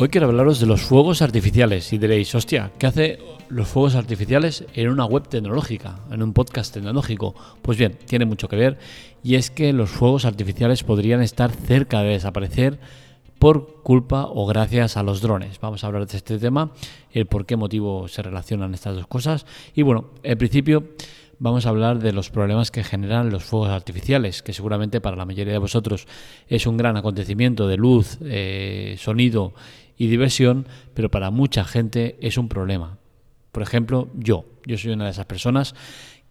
Hoy quiero hablaros de los fuegos artificiales y diréis, hostia, ¿qué hace los fuegos artificiales en una web tecnológica, en un podcast tecnológico? Pues bien, tiene mucho que ver y es que los fuegos artificiales podrían estar cerca de desaparecer por culpa o gracias a los drones. Vamos a hablar de este tema, el por qué motivo se relacionan estas dos cosas y bueno, en principio vamos a hablar de los problemas que generan los fuegos artificiales, que seguramente para la mayoría de vosotros es un gran acontecimiento de luz, eh, sonido y diversión, pero para mucha gente es un problema. Por ejemplo, yo, yo soy una de esas personas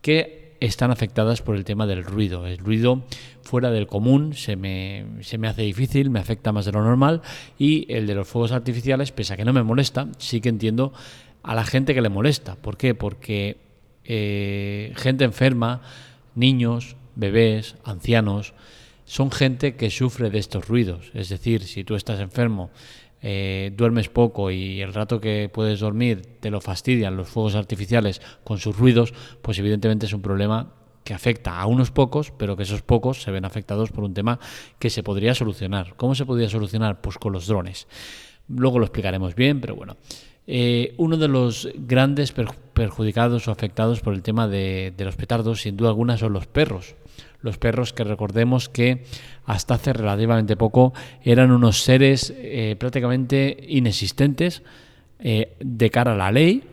que están afectadas por el tema del ruido. El ruido fuera del común se me, se me hace difícil, me afecta más de lo normal y el de los fuegos artificiales, pese a que no me molesta, sí que entiendo a la gente que le molesta. ¿Por qué? Porque eh, gente enferma, niños, bebés, ancianos, son gente que sufre de estos ruidos. Es decir, si tú estás enfermo, eh, duermes poco y el rato que puedes dormir te lo fastidian los fuegos artificiales con sus ruidos, pues evidentemente es un problema que afecta a unos pocos, pero que esos pocos se ven afectados por un tema que se podría solucionar. ¿Cómo se podría solucionar? Pues con los drones. Luego lo explicaremos bien, pero bueno. Eh, uno de los grandes perjudicados o afectados por el tema de, de los petardos, sin duda alguna, son los perros los perros que recordemos que hasta hace relativamente poco eran unos seres eh, prácticamente inexistentes eh, de cara a la ley,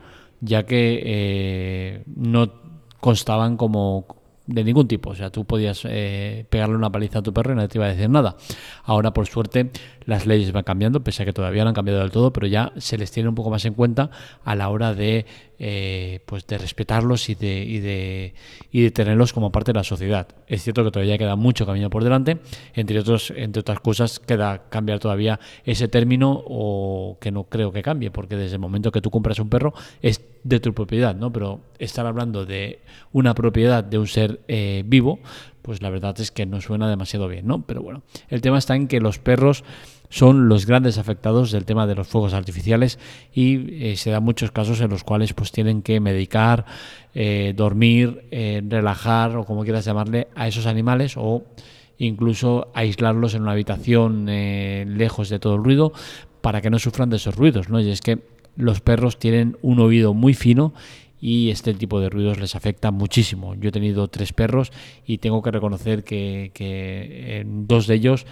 ya que eh, no constaban como de ningún tipo. O sea, tú podías pegarle una paliza a tu perro y nadie te iba a decir nada. Ahora, por suerte, las leyes van cambiando, pese a que todavía no han cambiado del todo, pero ya se les tiene un poco más en cuenta a la hora de, eh, pues de respetarlos y de, y, de, y de tenerlos como parte de la sociedad. Es cierto que todavía queda mucho camino por delante, entre, otros, entre otras cosas queda cambiar todavía ese término o que no creo que cambie, porque desde el momento que tú compras un perro es de tu propiedad, ¿no? Pero estar hablando de una propiedad de un ser eh, vivo, pues la verdad es que no suena demasiado bien, ¿no? Pero bueno, el tema está en que los perros son los grandes afectados del tema de los fuegos artificiales y eh, se dan muchos casos en los cuales pues tienen que medicar, eh, dormir, eh, relajar o como quieras llamarle a esos animales o incluso aislarlos en una habitación lejos de todo el ruido para que no sufran de esos ruidos, ¿no? Y es que los perros tienen un oído muy fino y este tipo de ruidos les afecta muchísimo. Yo he tenido tres perros y tengo que reconocer que, en dos de ellos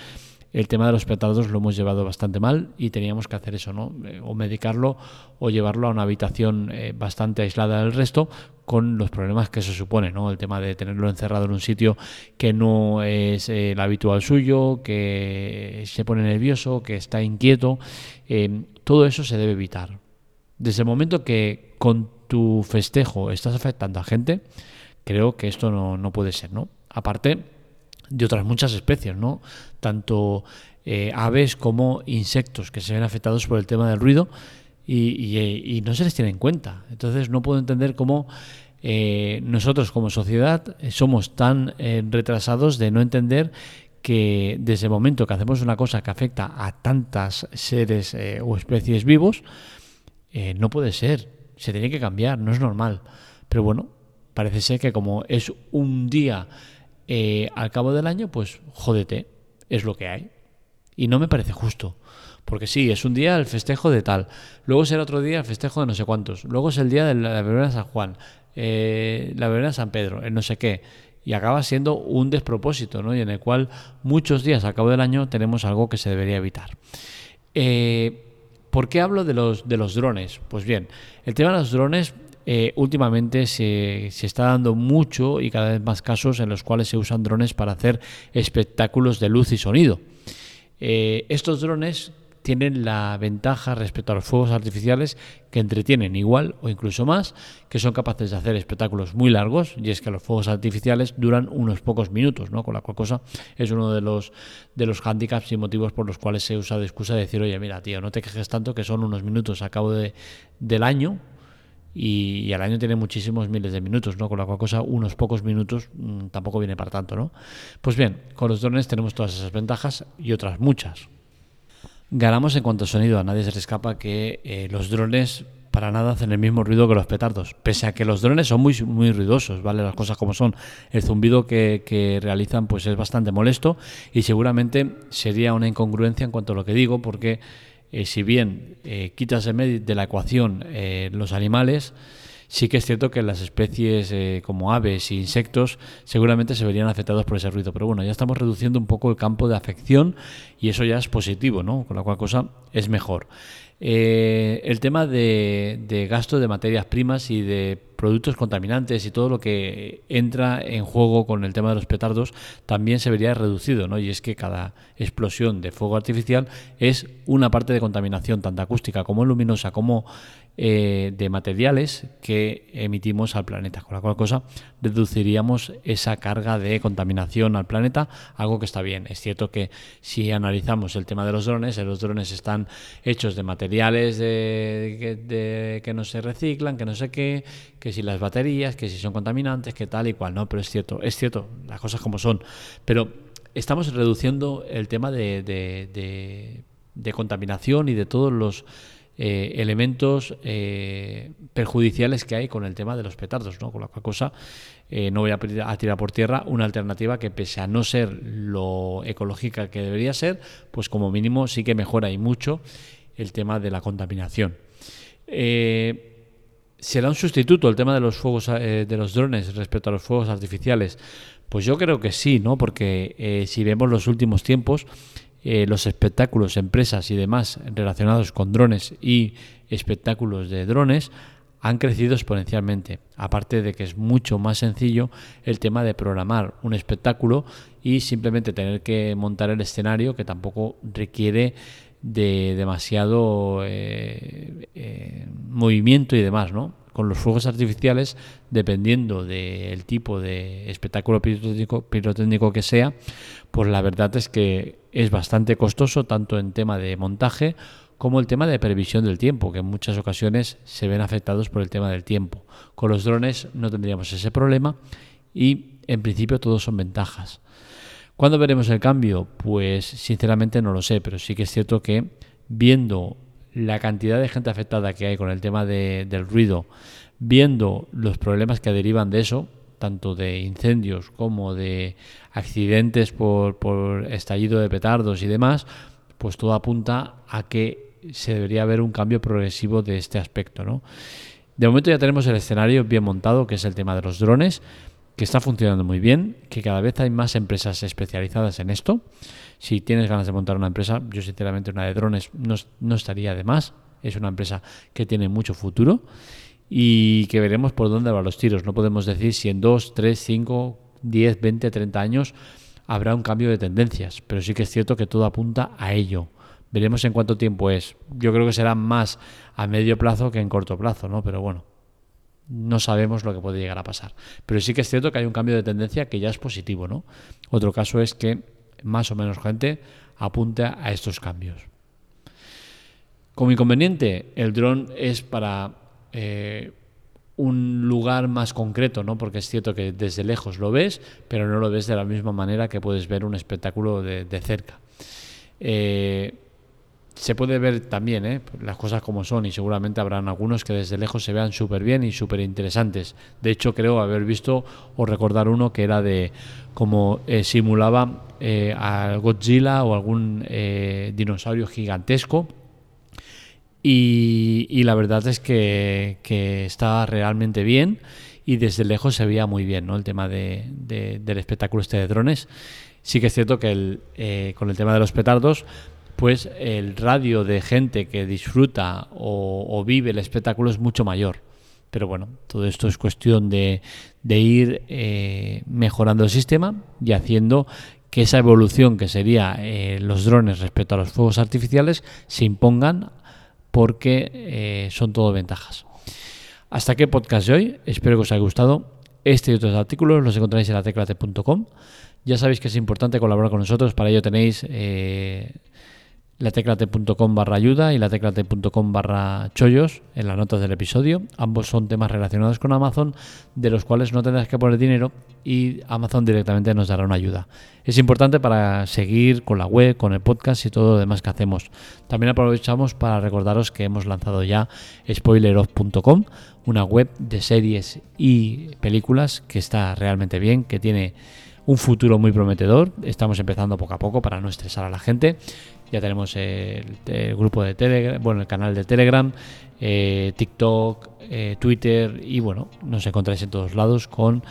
el tema de los petardos lo hemos llevado bastante mal y teníamos que hacer eso, ¿no? Eh, o medicarlo o llevarlo a una habitación eh, bastante aislada del resto con los problemas que eso supone, ¿no? El tema de tenerlo encerrado en un sitio que no es el habitual suyo, que se pone nervioso, que está inquieto, eh, todo eso se debe evitar. Desde el momento que con tu festejo estás afectando a gente, creo que esto no, puede ser, ¿no? Aparte de otras muchas especies, ¿no? Tanto eh, aves como insectos que se ven afectados por el tema del ruido y, no se les tiene en cuenta. Entonces no puedo entender cómo eh, nosotros como sociedad somos tan eh, retrasados de no entender que desde el momento que hacemos una cosa que afecta a tantas seres o especies vivos, no puede ser se tiene que cambiar, no es normal. Pero bueno, parece ser que como es un día eh, al cabo del año, pues jódete, es lo que hay. Y no me parece justo. Porque sí, es un día el festejo de tal, luego será otro día el festejo de no sé cuántos, luego es el día de la verbena de San Juan, eh, la verbena de San Pedro, el no sé qué, y acaba siendo un despropósito, ¿no? Y en el cual muchos días al cabo del año tenemos algo que se debería evitar. Eh, ¿Por qué hablo de los, de los drones? Pues bien, el tema de los drones eh, últimamente se, se, está dando mucho y cada vez más casos en los cuales se usan drones para hacer espectáculos de luz y sonido. Eh, estos drones tienen la ventaja respecto a los fuegos artificiales que entretienen igual o incluso más, que son capaces de hacer espectáculos muy largos, y es que los fuegos artificiales duran unos pocos minutos, ¿no? Con la cual cosa es uno de los de los handicaps y motivos por los cuales se usa de excusa de decir, oye, mira, tío, no te quejes tanto que son unos minutos a cabo de, del año, y, al año tiene muchísimos miles de minutos, ¿no? Con la cual cosa, unos pocos minutos mm, tampoco viene para tanto, ¿no? Pues bien, con los drones tenemos todas esas ventajas y otras muchas. Ganamos en cuanto a sonido, a nadie se le escapa que eh, los drones para nada hacen el mismo ruido que los petardos, pese a que los drones son muy, muy ruidosos, ¿vale? Las cosas como son. El zumbido que, realizan pues es bastante molesto y seguramente sería una incongruencia en cuanto a lo que digo, porque eh, si bien eh, quitas de la ecuación eh, los animales, sí que es cierto que las especies como aves e insectos seguramente se verían afectados por ese ruido. Pero bueno, ya estamos reduciendo un poco el campo de afección y eso ya es positivo, ¿no? Con la cual cosa es mejor. El tema de gasto de materias primas y de productos contaminantes y todo lo que entra en juego con el tema de los petardos también se vería reducido, ¿no? Y es que cada explosión de fuego artificial es una parte de contaminación, tanto acústica como luminosa, como eh, de materiales que emitimos al planeta, con la cual cosa reduciríamos esa carga de contaminación al planeta, algo que está bien. Es cierto que si analizamos el tema de los drones, eh, los drones están hechos de materiales de, que no se reciclan, que no sé qué, que si las baterías, que si son contaminantes, que tal y cual, ¿no? Pero es cierto, es cierto, las cosas como son. Pero estamos reduciendo el tema de, de contaminación y de todos los eh, elementos eh, perjudiciales que hay con el tema de los petardos, ¿no? Con la cual cosa eh, no voy a, a, tirar por tierra una alternativa que pese a no ser lo ecológica que debería ser, pues como mínimo sí que mejora y mucho el tema de la contaminación. ¿Será un sustituto el tema de los fuegos de los drones respecto a los fuegos artificiales? Pues yo creo que sí, ¿no? Porque si vemos los últimos tiempos, eh, los espectáculos, empresas y demás relacionados con drones y espectáculos de drones han crecido exponencialmente. Aparte de que es mucho más sencillo el tema de programar un espectáculo y simplemente tener que montar el escenario que tampoco requiere de demasiado eh, eh, movimiento y demás, ¿no? Con los fuegos artificiales, dependiendo del tipo de espectáculo pirotécnico que sea, pues la verdad es que es bastante costoso tanto en tema de montaje como el tema de previsión del tiempo, que en muchas ocasiones se ven afectados por el tema del tiempo. Con los drones no tendríamos ese problema y en principio todos son ventajas. ¿Cuándo veremos el cambio? Pues sinceramente no lo sé, pero sí que es cierto que viendo la cantidad de gente afectada que hay con el tema del ruido, viendo los problemas que derivan de eso, tanto de incendios como de accidentes por, estallido de petardos y demás, pues todo apunta a que se debería haber un cambio progresivo de este aspecto. ¿no? De momento ya tenemos el escenario bien montado, que es el tema de los drones, que está funcionando muy bien, que cada vez hay más empresas especializadas en esto. Si tienes ganas de montar una empresa, yo sinceramente una de drones no, no estaría de más. Es una empresa que tiene mucho futuro y que veremos por dónde van los tiros. No podemos decir si en 2, 3, 5, 10, 20, 30 años habrá un cambio de tendencias, pero sí que es cierto que todo apunta a ello. Veremos en cuánto tiempo es. Yo creo que será más a medio plazo que en corto plazo, ¿no? Pero bueno, no sabemos lo que puede llegar a pasar. Pero sí que es cierto que hay un cambio de tendencia que ya es positivo, ¿no? Otro caso es que más o menos gente apunta a estos cambios. Como inconveniente, el dron es para eh, un lugar más concreto, ¿no? Porque es cierto que desde lejos lo ves, pero no lo ves de la misma manera que puedes ver un espectáculo de, cerca. Eh, se puede ver también ¿eh? las cosas como son y seguramente habrán algunos que desde lejos se vean súper bien y súper interesantes. De hecho, creo haber visto o recordar uno que era de como simulaba a Godzilla o algún dinosaurio gigantesco y, la verdad es que, que, estaba realmente bien y desde lejos se veía muy bien ¿no? el tema de, del espectáculo este de drones. Sí que es cierto que eh, con el tema de los petardos, pues el radio de gente que disfruta o, vive el espectáculo es mucho mayor. Pero bueno, todo esto es cuestión de, ir eh, mejorando el sistema y haciendo que esa evolución que sería eh, los drones respecto a los fuegos artificiales se impongan porque eh, son todo ventajas. Hasta aquí el podcast de hoy. Espero que os haya gustado. Este y otros artículos los encontráis en la teclate.com. Ya sabéis que es importante colaborar con nosotros. Para ello tenéis eh, la teclate.com barra ayuda y la teclate.com barra chollos en las notas del episodio. Ambos son temas relacionados con Amazon, de los cuales no tendrás que poner dinero y Amazon directamente nos dará una ayuda. Es importante para seguir con la web, con el podcast y todo lo demás que hacemos. También aprovechamos para recordaros que hemos lanzado ya spoileroff.com, una web de series y películas que está realmente bien, que tiene un futuro muy prometedor. Estamos empezando poco a poco para no estresar a la gente Ya tenemos el, grupo de Telegram, bueno, el canal de Telegram, eh, TikTok, eh, Twitter y bueno, nos encontráis en todos lados con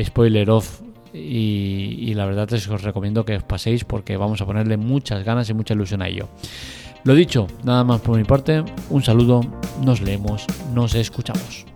Spoiler Off y, la verdad es que os recomiendo que os paséis porque vamos a ponerle muchas ganas y mucha ilusión a ello. Lo dicho, nada más por mi parte, un saludo, nos leemos, nos escuchamos.